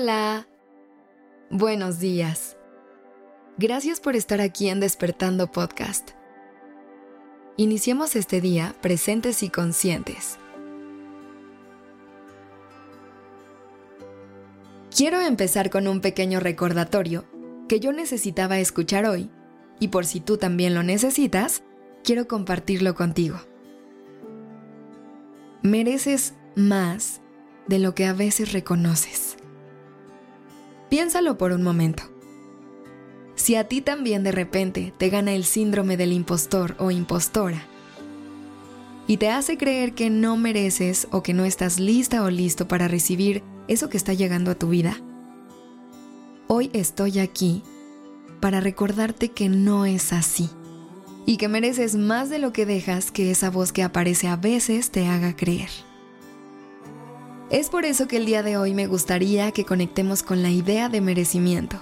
Hola. Buenos días. Gracias por estar aquí en Despertando Podcast. Iniciemos este día presentes y conscientes. Quiero empezar con un pequeño recordatorio que yo necesitaba escuchar hoy y por si tú también lo necesitas, quiero compartirlo contigo. Mereces más de lo que a veces reconoces. Piénsalo por un momento. Si a ti también de repente te gana el síndrome del impostor o impostora y te hace creer que no mereces o que no estás lista o listo para recibir eso que está llegando a tu vida, hoy estoy aquí para recordarte que no es así y que mereces más de lo que dejas que esa voz que aparece a veces te haga creer. Es por eso que el día de hoy me gustaría que conectemos con la idea de merecimiento,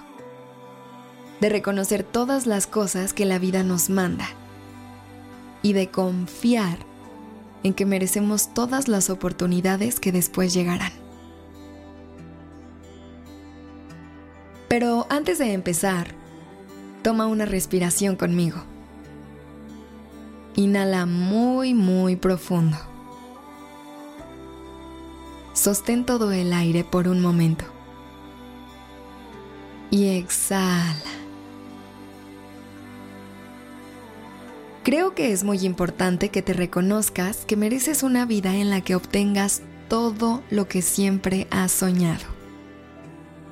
de reconocer todas las cosas que la vida nos manda y de confiar en que merecemos todas las oportunidades que después llegarán. Pero antes de empezar, toma una respiración conmigo. Inhala muy, muy profundo. Sostén todo el aire por un momento. Y exhala. Creo que es muy importante que te reconozcas que mereces una vida en la que obtengas todo lo que siempre has soñado.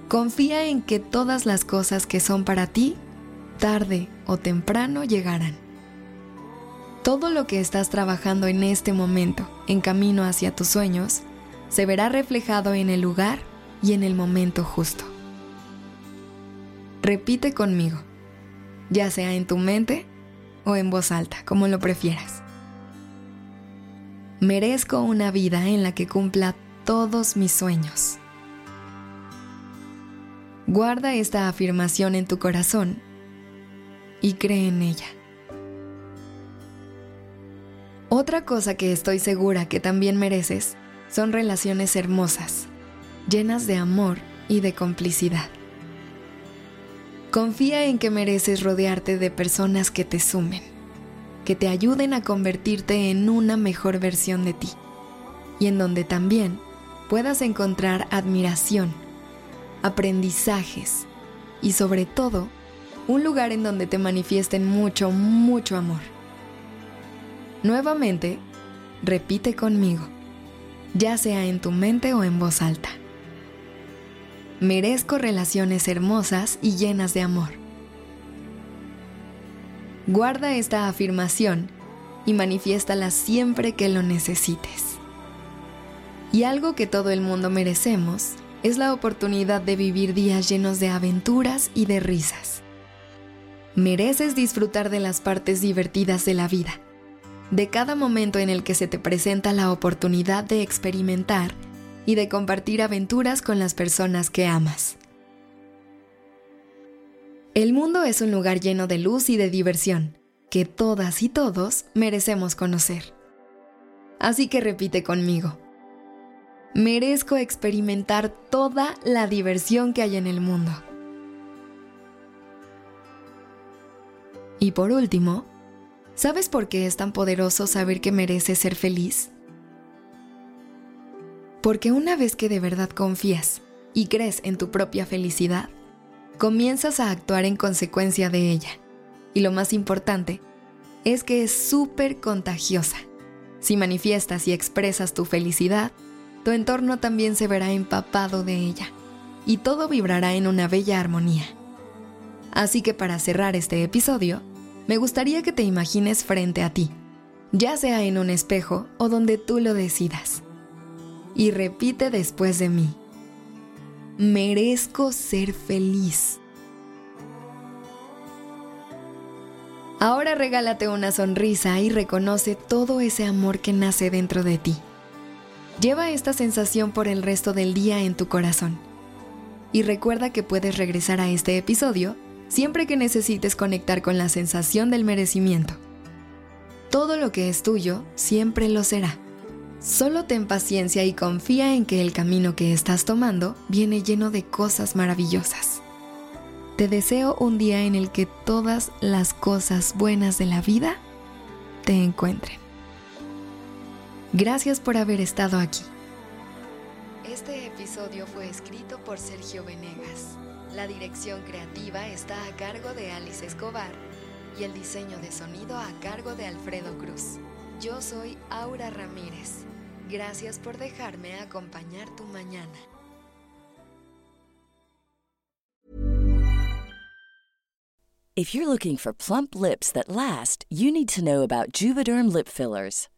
Confía en que todas las cosas que son para ti, tarde o temprano llegarán. Todo lo que estás trabajando en este momento, en camino hacia tus sueños, se verá reflejado en el lugar y en el momento justo. Repite conmigo, ya sea en tu mente o en voz alta, como lo prefieras. Merezco una vida en la que cumpla todos mis sueños. Guarda esta afirmación en tu corazón y cree en ella. Otra cosa que estoy segura que también mereces son relaciones hermosas, llenas de amor y de complicidad. Confía en que mereces rodearte de personas que te sumen, que te ayuden a convertirte en una mejor versión de ti y en donde también puedas encontrar admiración, aprendizajes y sobre todo un lugar en donde te manifiesten mucho, mucho amor. Nuevamente, repite conmigo, ya sea en tu mente o en voz alta. Merezco relaciones hermosas y llenas de amor. Guarda esta afirmación y manifiéstala siempre que lo necesites. Y algo que todo el mundo merecemos es la oportunidad de vivir días llenos de aventuras y de risas. Mereces disfrutar de las partes divertidas de la vida de cada momento en el que se te presenta la oportunidad de experimentar y de compartir aventuras con las personas que amas. El mundo es un lugar lleno de luz y de diversión, que todas y todos merecemos conocer. Así que repite conmigo. Merezco experimentar toda la diversión que hay en el mundo. Y por último, ¿Sabes por qué es tan poderoso saber que mereces ser feliz? Porque una vez que de verdad confías y crees en tu propia felicidad, comienzas a actuar en consecuencia de ella. Y lo más importante es que es súper contagiosa. Si manifiestas y expresas tu felicidad, tu entorno también se verá empapado de ella y todo vibrará en una bella armonía. Así que para cerrar este episodio, me gustaría que te imagines frente a ti, ya sea en un espejo o donde tú lo decidas. Y repite después de mí, merezco ser feliz. Ahora regálate una sonrisa y reconoce todo ese amor que nace dentro de ti. Lleva esta sensación por el resto del día en tu corazón. Y recuerda que puedes regresar a este episodio siempre que necesites conectar con la sensación del merecimiento. Todo lo que es tuyo siempre lo será, Solo ten paciencia y confía en que el camino que estás tomando viene lleno de cosas maravillosas. Te deseo un día en el que todas las cosas buenas de la vida te encuentren. Gracias por haber estado aquí. Este episodio fue escrito por Sergio Venegas. La dirección creativa está a cargo de Alice Escobar y el diseño de sonido a cargo de Alfredo Cruz. Yo soy Aura Ramírez. Gracias por dejarme acompañar tu mañana. If you're looking for plump lips that last, you need to know about Juvederm lip fillers.